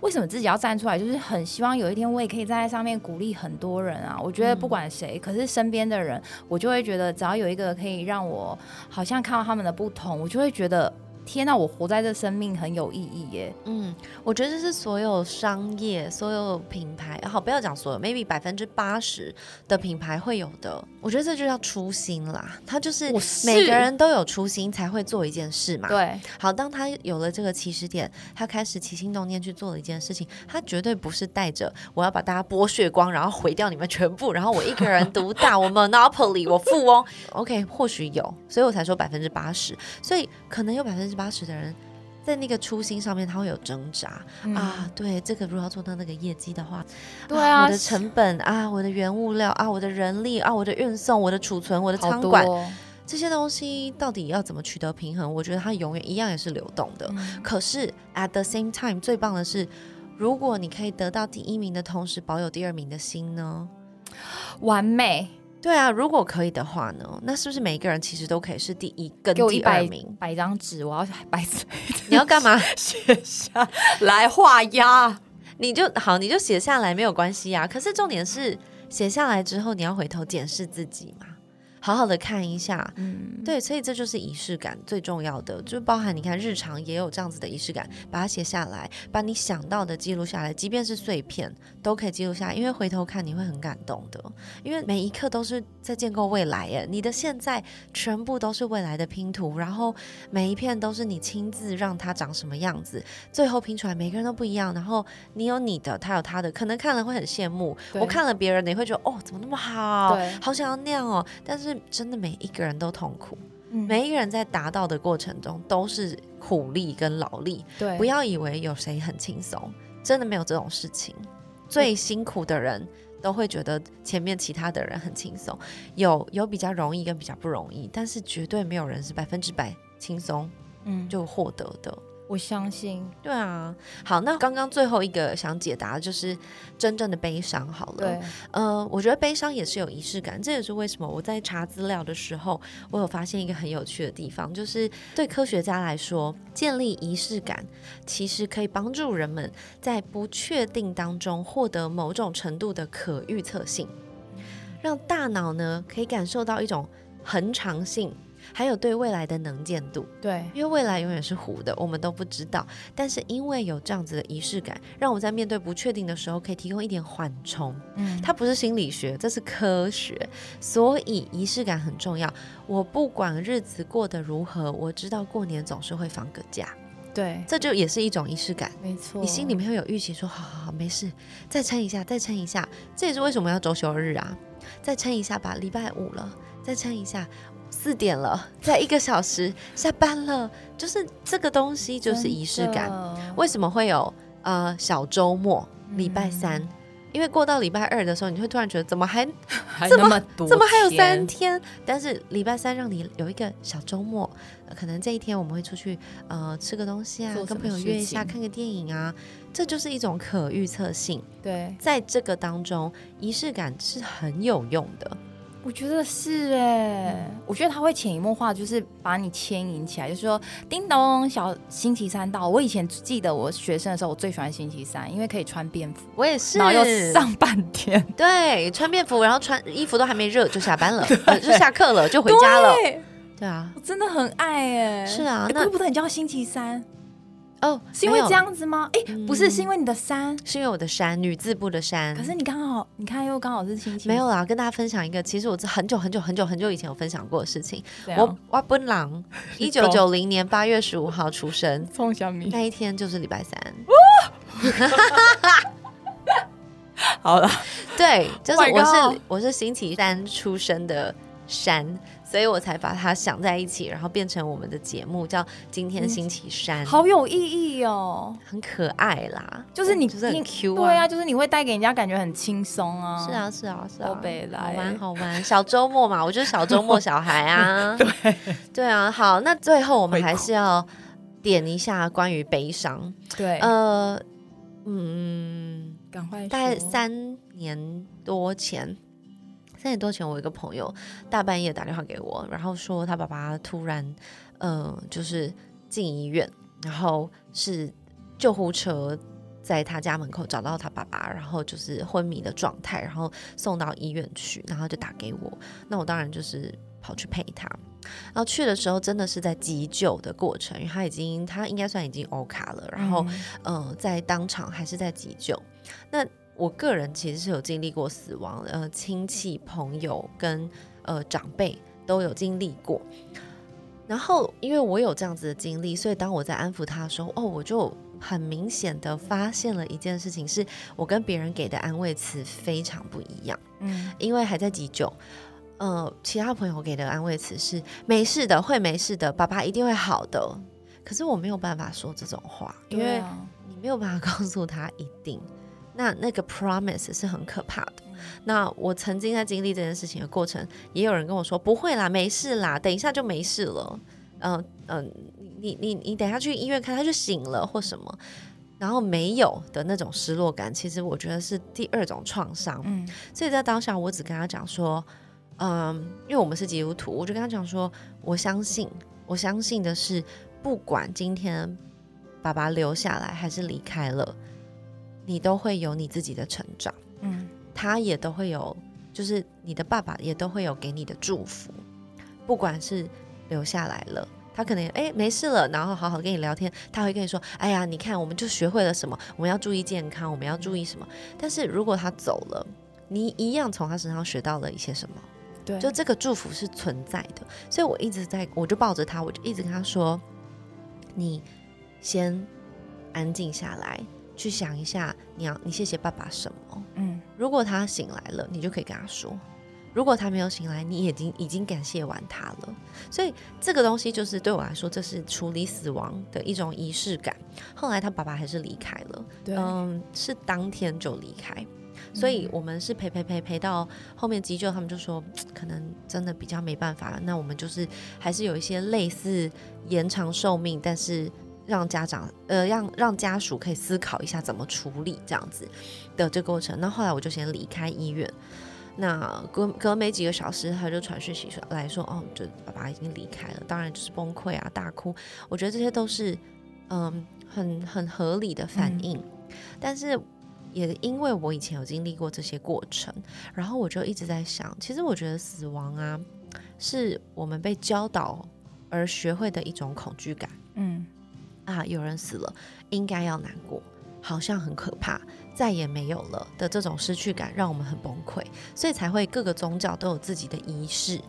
为什么自己要站出来？就是很希望有一天我也可以站在上面鼓励很多人啊！我觉得不管谁，可是身边的人，我就会觉得只要有一个可以让我好像看到他们的不同，我就会觉得天呐，我活在这生命很有意义耶！嗯，我觉得这是所有商业、所有品牌，好，不要讲所有，maybe 百分之八十的品牌会有的。我觉得这就叫初心啦，他就是每个人都有初心才会做一件事嘛。。对，好，当他有了这个起始点，他开始起心动念去做了一件事情，他绝对不是带着我要把大家剥削光，然后毁掉你们全部，然后我一个人独大，我 monopoly，我富翁。OK，或许有，所以我才说百分之八十，所以可能有百分之八十的人。在那个初心上面，他会有挣扎、嗯啊。对，这个如果要做到那个业绩的话，对啊我的成本啊，我的原物料啊，我的人力啊，我的运送，我的储存，我的仓管，这些东西到底要怎么取得平衡？我觉得它永远一样也是流动的。嗯可是 at the same time，最棒的是，如果你可以得到第一名的同时保有第二名的心呢？完美，对啊，如果可以的话呢，那是不是每一个人其实都可以是第一跟第二名？百张纸，我要摆纸你要干嘛？写下来画押。你就好，你就写下来没有关系啊。可是重点是写下来之后，你要回头检视自己嘛，好好的看一下。嗯，对，所以这就是仪式感最重要的，就包含你看日常也有这样子的仪式感，把它写下来，把你想到的记录下来，即便是碎片都可以记录下来，因为回头看你会很感动的，因为每一刻都是在建构未来耶，你的现在全部都是未来的拼图，然后每一片都是你亲自让它长什么样子，最后拼出来每个人都不一样，然后你有你的，他有他的，可能看了会很羡慕，我看了别人你会觉得哦怎么那么好，对。好想要那样哦，但是真的每一个人都痛苦。嗯每一个人在达到的过程中都是苦力跟劳力，对，不要以为有谁很轻松，真的没有这种事情。最辛苦的人都会觉得前面其他的人很轻松，有有比较容易跟比较不容易，但是绝对没有人是百分之百轻松嗯，就就获得的。我相信，对啊，好，那刚刚最后一个想解答的就是真正的悲伤。好了，对，呃，我觉得悲伤也是有仪式感，这也是为什么我在查资料的时候，我有发现一个很有趣的地方，就是对科学家来说，建立仪式感其实可以帮助人们在不确定当中获得某种程度的可预测性，让大脑呢可以感受到一种恒常性。还有对未来的能见度，对，因为未来永远是糊的，我们都不知道。但是因为有这样子的仪式感，让我在面对不确定的时候，可以提供一点缓冲。嗯，它不是心理学，这是科学，所以仪式感很重要。我不管日子过得如何，我知道过年总是会放个假，对，这就也是一种仪式感。没错，你心里面会有预期说，好好好，没事，再撑一下，再撑一下。这也是为什么要周休日啊，再撑一下吧，礼拜五了，再撑一下。四点了，在一个小时下班了，就是这个东西就是仪式感。为什么会有呃小周末礼拜三？嗯因为过到礼拜二的时候，你会突然觉得怎么还 这么还那么多，怎么还有三？天？但是礼拜三让你有一个小周末，呃可能这一天我们会出去呃吃个东西啊跟朋友约一下，看个电影啊，这就是一种可预测性。对，在这个当中，仪式感是很有用的。我觉得是哎，我觉得他会潜移默化，就是把你牵引起来，就是说，叮咚，小星期三到。我以前记得我学生的时候，我最喜欢星期三，因为可以穿便服，我也是，然后又上半天，对穿便服，然后穿衣服都还没热就下班了，呃就下课了，就回家了。对对啊，我真的很爱哎。是啊那不得你叫星期三，哦，是因为这样子吗？哎，不是，嗯是因为你的山。是因为我的山女字部的山，可是你刚好，你看又刚好是星期，没有啦。跟大家分享一个，其实我是很久很久很久很久以前有分享过的事情。我我本郎 一九九零年八月十五号出生，冲小米，那一天就是礼拜三。好了，对，就是 Oh 我是、我是星期三出生的山，所以我才把它想在一起，然后变成我们的节目叫今天星期三，好有意义哦。很可爱啦，就是你就是很你 Q 对啊，就是你会带给人家感觉很轻松啊。是，啊，是啊，是啊，欧北来好玩好玩，小周末嘛，我就是小周末小孩啊。对对啊，好，那最后我们还是要点一下关于悲伤。对，呃，嗯，赶快大概三年多前。三年多前，我有一个朋友大半夜打电话给我，然后说他爸爸突然，呃，就是进医院，然后是救护车在他家门口找到他爸爸，然后就是昏迷的状态，然后送到医院去，然后就打给我。那我当然就是跑去陪他。然后去的时候真的是在急救的过程，因为他已经他应该算已经 O 卡了，然后嗯呃，在当场还是在急救。那我个人其实是有经历过死亡，呃，亲戚、朋友跟呃长辈都有经历过。然后，因为我有这样子的经历，所以当我在安抚他的时候，哦，我就很明显的发现了一件事情，是我跟别人给的安慰词非常不一样。嗯因为还在急救，呃，其他朋友给的安慰词是没事的，会没事的，爸爸一定会好的。可是我没有办法说这种话，因为你没有办法告诉他一定。那那个 promise 是很可怕的。嗯那我曾经在经历这件事情的过程，也有人跟我说不会啦，没事啦，等一下就没事了。嗯、嗯、你你你等下去医院看，他就醒了或什么。然后没有的那种失落感，其实我觉得是第二种创伤。嗯所以在当下，我只跟他讲说，嗯，因为我们是基督徒，我就跟他讲说，我相信，我相信的是，不管今天爸爸留下来还是离开了，你都会有你自己的成长，嗯他也都会有，就是你的爸爸也都会有给你的祝福，不管是留下来了。他可能哎没事了，然后好好跟你聊天，他会跟你说，哎呀，你看我们就学会了什么，我们要注意健康，我们要注意什么。但是如果他走了，你一样从他身上学到了一些什么，对，就这个祝福是存在的。所以我一直在，我就抱着他，我就一直跟他说，你先安静下来，去想一下，你要你谢谢爸爸什么。嗯如果他醒来了，你就可以跟他说；如果他没有醒来，你已经已经感谢完他了。所以这个东西就是对我来说，这是处理死亡的一种仪式感。后来他爸爸还是离开了，嗯，是当天就离开。所以我们是陪陪陪陪到后面急救，他们就说可能真的比较没办法了，那我们就是还是有一些类似延长寿命，但是让家长呃让让家属可以思考一下怎么处理这样子的这过程。那后来我就先离开医院，那隔隔没几个小时，他就传讯息说来说，哦，就爸爸已经离开了，当然就是崩溃啊，大哭。我觉得这些都是嗯很很合理的反应，但是。也因为我以前有经历过这些过程，然后我就一直在想，其实我觉得死亡啊，是我们被教导而学会的一种恐惧感嗯啊，有人死了，应该要难过，好像很可怕，再也没有了的这种失去感，让我们很崩溃，所以才会各个宗教都有自己的仪式。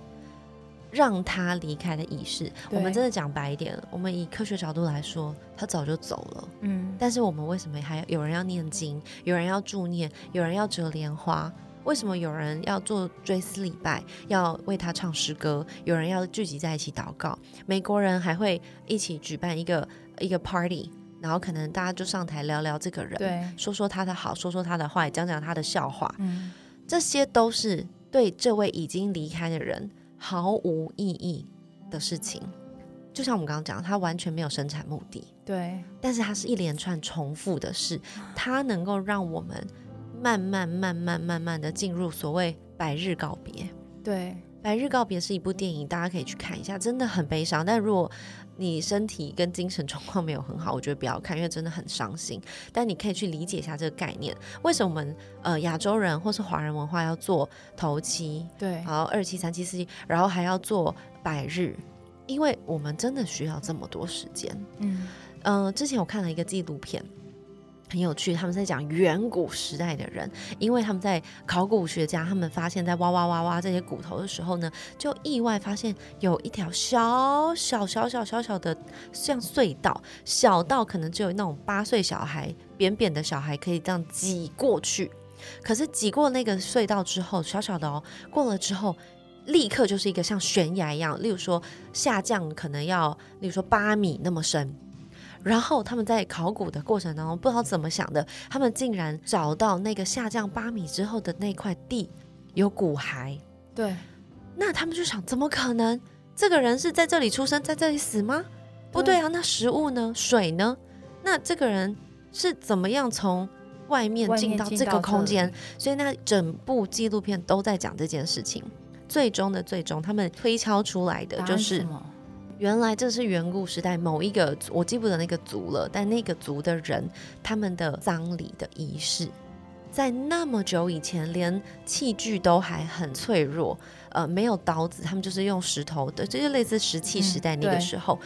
让他离开的仪式，我们真的讲白一点，我们以科学角度来说，他早就走了。嗯但是我们为什么还有人要念经，有人要助念，有人要折莲花？为什么有人要做追思礼拜，要为他唱诗歌？有人要聚集在一起祷告？美国人还会一起举办一个一个 party，然后可能大家就上台聊聊这个人，对，说说他的好，说说他的坏，讲讲他的笑话，嗯这些都是对这位已经离开的人毫无意义的事情。就像我们刚刚讲，他完全没有生产目的。对，但是它是一连串重复的事，它能够让我们慢慢、慢慢、慢慢的进入所谓百日告别。对，百日告别是一部电影，大家可以去看一下，真的很悲伤。但如果你身体跟精神状况没有很好，我觉得不要看，因为真的很伤心。但你可以去理解一下这个概念，为什么我们呃亚洲人或是华人文化要做头七，对，然后二七、三七、四七，然后还要做百日，因为我们真的需要这么多时间。嗯嗯，之前我看了一个纪录片，很有趣，他们在讲远古时代的人，因为他们在考古学家，他们发现在挖挖挖挖这些骨头的时候呢，就意外发现有一条小小小小小小的像隧道，小到可能只有那种八岁小孩扁扁的小孩可以这样挤过去。可是挤过那个隧道之后，小小的哦，过了之后，立刻就是一个像悬崖一样，例如说下降可能要，例如说八米那么深。然后他们在考古的过程当中，不知道怎么想的，他们竟然找到那个下降八米之后的那块地有骨骸。对，那他们就想，怎么可能？这个人是在这里出生，在这里死吗？不对啊，那食物呢？水呢？那这个人是怎么样从外面进到这个空间？所以那整部纪录片都在讲这件事情。最终的最终，他们推敲出来的就是。原来这是远古时代某一个我记不得那个族了，但那个族的人他们的葬礼的仪式，在那么久以前，连器具都还很脆弱，呃，没有刀子，他们就是用石头的，这就类似石器时代那个时候，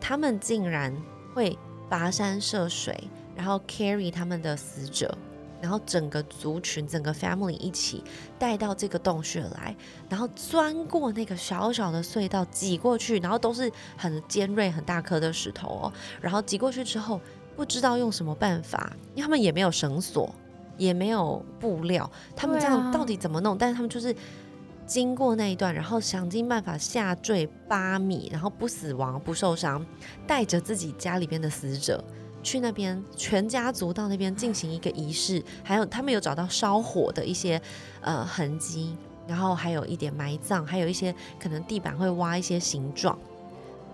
他们竟然会跋山涉水，然后 carry 他们的死者。然后整个族群、整个 family 一起带到这个洞穴来，然后钻过那个小小的隧道，挤过去，然后都是很尖锐、很大颗的石头哦。然后挤过去之后，不知道用什么办法，因为他们也没有绳索，也没有布料，他们这样到底怎么弄？但是他们就是经过那一段，然后想尽办法下坠八米，然后不死亡、不受伤，带着自己家里边的死者。去那边，全家族到那边进行一个仪式，还有他们有找到烧火的一些呃痕迹，然后还有一点埋葬，还有一些可能地板会挖一些形状。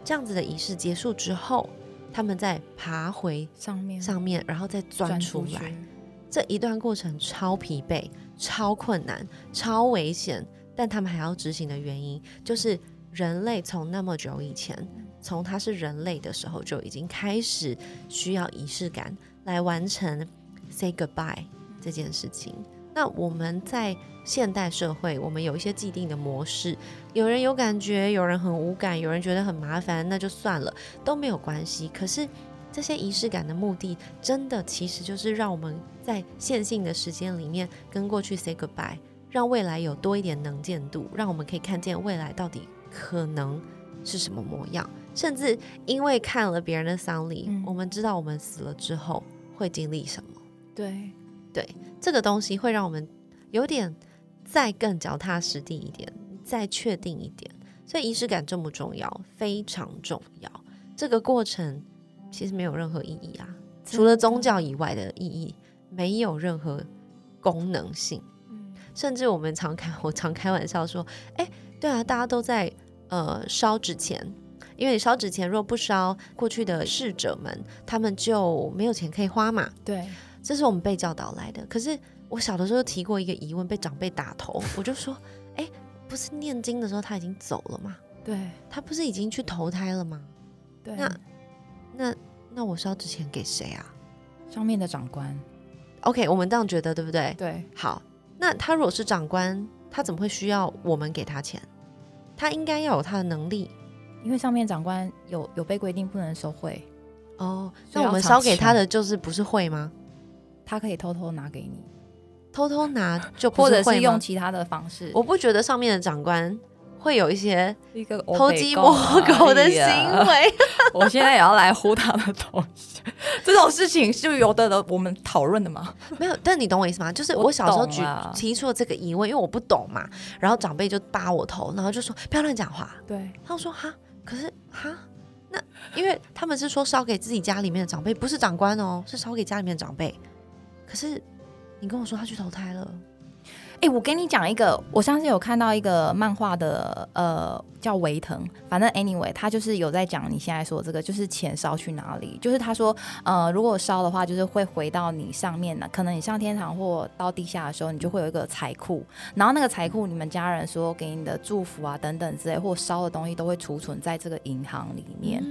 这样子的仪式结束之后，他们再爬回上面上面，然后再钻出来。这一段过程超疲惫、超困难、超危险，但他们还要执行的原因，就是人类从那么久以前。从他是人类的时候就已经开始需要仪式感来完成 say goodbye 这件事情。那我们在现代社会，我们有一些既定的模式，有人有感觉，有人很无感，有人觉得很麻烦，那就算了，都没有关系。可是这些仪式感的目的，真的其实就是让我们在线性的时间里面跟过去 say goodbye，让未来有多一点能见度，让我们可以看见未来到底可能是什么模样。甚至因为看了别人的丧礼，我们知道我们死了之后会经历什么。对，对，这个东西会让我们有点再更脚踏实地一点，再确定一点。所以仪式感重不重要？非常重要。这个过程其实没有任何意义啊，除了宗教以外的意义，没有任何功能性。甚至我们常开，我常开玩笑说：“哎，对啊，大家都在呃烧纸钱。”因为你烧纸钱，若不烧，过去的逝者们他们就没有钱可以花嘛。对，这是我们被教导来的。可是我小的时候提过一个疑问，被长辈打头，我就说：哎，不是念经的时候他已经走了吗？对，他不是已经去投胎了吗？对，那那那我烧纸钱给谁啊？上面的长官。OK，我们这样觉得对不对？对。好，那他如果是长官，他怎么会需要我们给他钱？他应该要有他的能力。因为上面长官有有被规定不能收贿哦，那我们烧给他的就是不是贿吗？他可以偷偷拿给你，偷偷拿就或者是用其他的方式。我不觉得上面的长官会有一些一个偷鸡摸狗的行为。我现在也要来呼他的东西，这种事情是有的我们讨论的吗？没有，但你懂我意思吗？就是我小时候举提出了这个疑问，因为我不懂嘛，然后长辈就扒我头，然后就说不要乱讲话。对，他说哈。可是哈，那因为他们是说烧给自己家里面的长辈，不是长官哦，是烧给家里面的长辈。可是你跟我说他去投胎了。哎，我跟你讲一个，我上次有看到一个漫画的，呃，叫维腾。反正 anyway，他就是有在讲你现在说这个，就是钱烧去哪里。就是他说，呃，如果烧的话，就是会回到你上面的，可能你上天堂或到地下的时候，你就会有一个财库。然后那个财库，你们家人说给你的祝福啊等等之类，或烧的东西都会储存在这个银行里面。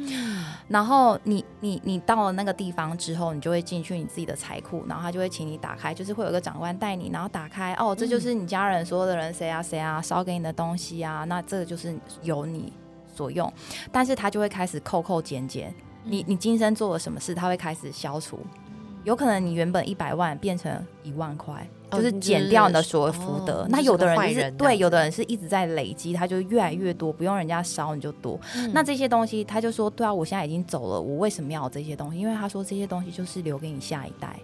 然后你你你到了那个地方之后，你就会进去你自己的财库，然后他就会请你打开，就是会有一个长官带你，然后打开，哦，这就。是你家人所有的人谁啊谁啊烧给你的东西啊，那这个就是由你所用，但是他就会开始扣扣减减，你你今生做了什么事，他会开始消除，有可能你原本一百万变成一万块，就是减掉你的所有福德。那有的人就是对，有的人是一直在累积，他就越来越多，不用人家烧你就多。那这些东西他就说，对啊，我现在已经走了，我为什么要这些东西？因为他说这些东西就是留给你下一代。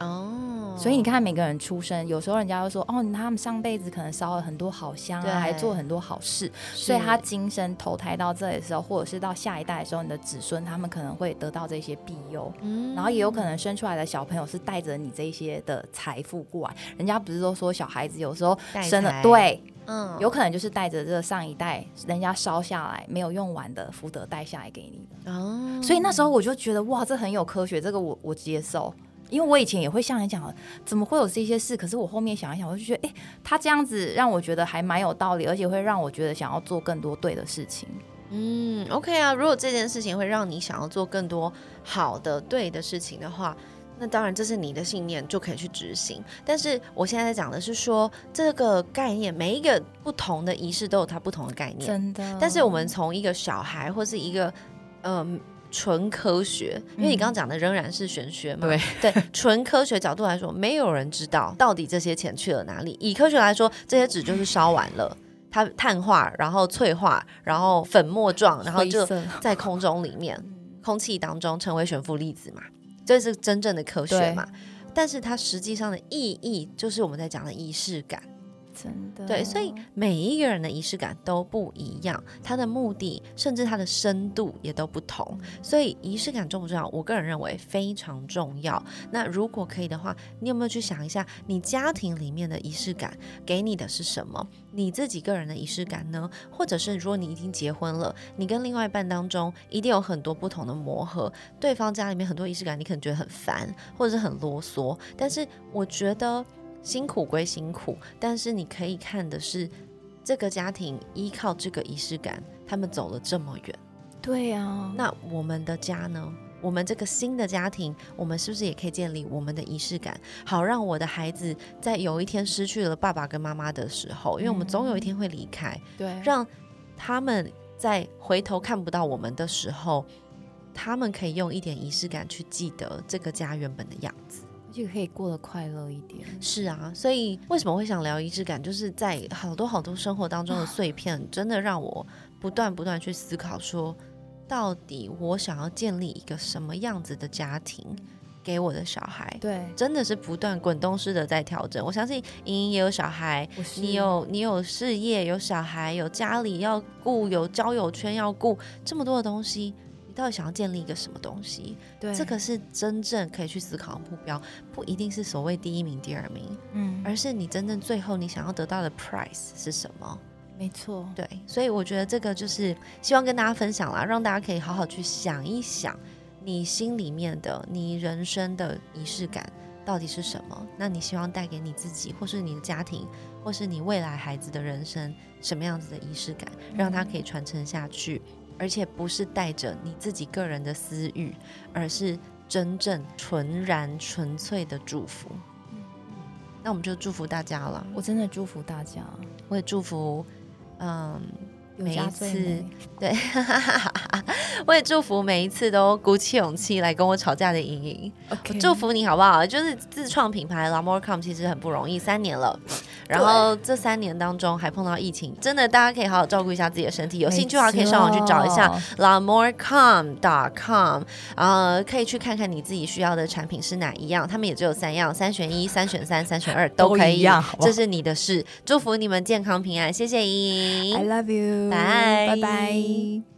哦。所以你看，每个人出生，有时候人家会说，哦，他们上辈子可能烧了很多好香啊，还做很多好事，所以他今生投胎到这里的时候，或者是到下一代的时候，你的子孙他们可能会得到这些庇佑，嗯，然后也有可能生出来的小朋友是带着你这些的财富过来。人家不是都说小孩子有时候生了，对，嗯，有可能就是带着这上一代人家烧下来没有用完的福德带下来给你的哦。所以那时候我就觉得哇，这很有科学，这个我我接受。因为我以前也会像你讲，怎么会有这些事？可是我后面想一想，我就觉得，哎，他这样子让我觉得还蛮有道理，而且会让我觉得想要做更多对的事情。嗯，OK 啊，如果这件事情会让你想要做更多好的对的事情的话，那当然这是你的信念，就可以去执行。但是我现在在讲的是说，这个概念，每一个不同的仪式都有它不同的概念，真的。但是我们从一个小孩或是一个，嗯。纯科学，因为你刚刚讲的仍然是玄学嘛？对对，纯科学角度来说，没有人知道到底这些钱去了哪里。以科学来说，这些纸就是烧完了，它碳化，然后脆化，然后粉末状，然后就在空中里面、空气当中成为悬浮粒子嘛？这是真正的科学嘛？但是它实际上的意义，就是我们在讲的仪式感。真的对，所以每一个人的仪式感都不一样，它的目的甚至它的深度也都不同。所以仪式感重不重要？我个人认为非常重要。那如果可以的话，你有没有去想一下，你家庭里面的仪式感给你的是什么？你自己个人的仪式感呢？或者是如果你已经结婚了，你跟另外一半当中一定有很多不同的磨合，对方家里面很多仪式感，你可能觉得很烦，或者是很啰嗦。但是我觉得。辛苦归辛苦，但是你可以看的是，这个家庭依靠这个仪式感，他们走了这么远。对呀，那我们的家呢？我们这个新的家庭，我们是不是也可以建立我们的仪式感，好让我的孩子在有一天失去了爸爸跟妈妈的时候，因为我们总有一天会离开，对，让他们在回头看不到我们的时候，他们可以用一点仪式感去记得这个家原本的样子。就可以过得快乐一点。是啊，所以为什么会想聊仪式感？就是在好多好多生活当中的碎片，真的让我不断不断去思考，说到底我想要建立一个什么样子的家庭给我的小孩？对，真的是不断滚动式的在调整。我相信莹莹也有小孩，你有你有事业，有小孩，有家里要顾，有交友圈要顾，这么多的东西。到底想要建立一个什么东西？对，这个是真正可以去思考的目标，不一定是所谓第一名、第二名，嗯，而是你真正最后你想要得到的 price 是什么？没错，对，所以我觉得这个就是希望跟大家分享啦，让大家可以好好去想一想，你心里面的你人生的仪式感到底是什么？那你希望带给你自己，或是你的家庭，或是你未来孩子的人生什么样子的仪式感，让他可以传承下去？而且不是带着你自己个人的私欲，而是真正纯然纯粹的祝福。那我们就祝福大家了。我真的祝福大家，我也祝福，嗯。每一次，对，我也祝福每一次都鼓起勇气来跟我吵架的莹莹。祝福你好不好？就是自创品牌 La More Com 其实很不容易，三年了。然后这三年当中还碰到疫情，真的大家可以好好照顾一下自己的身体。有兴趣的话可以上网去找一下 La More Com dot com，呃，可以去看看你自己需要的产品是哪一样。他们也只有三样，三选一、三选三、三选二都可以。这是你的事。祝福你们健康平安，谢谢莹莹。I love you。拜拜拜。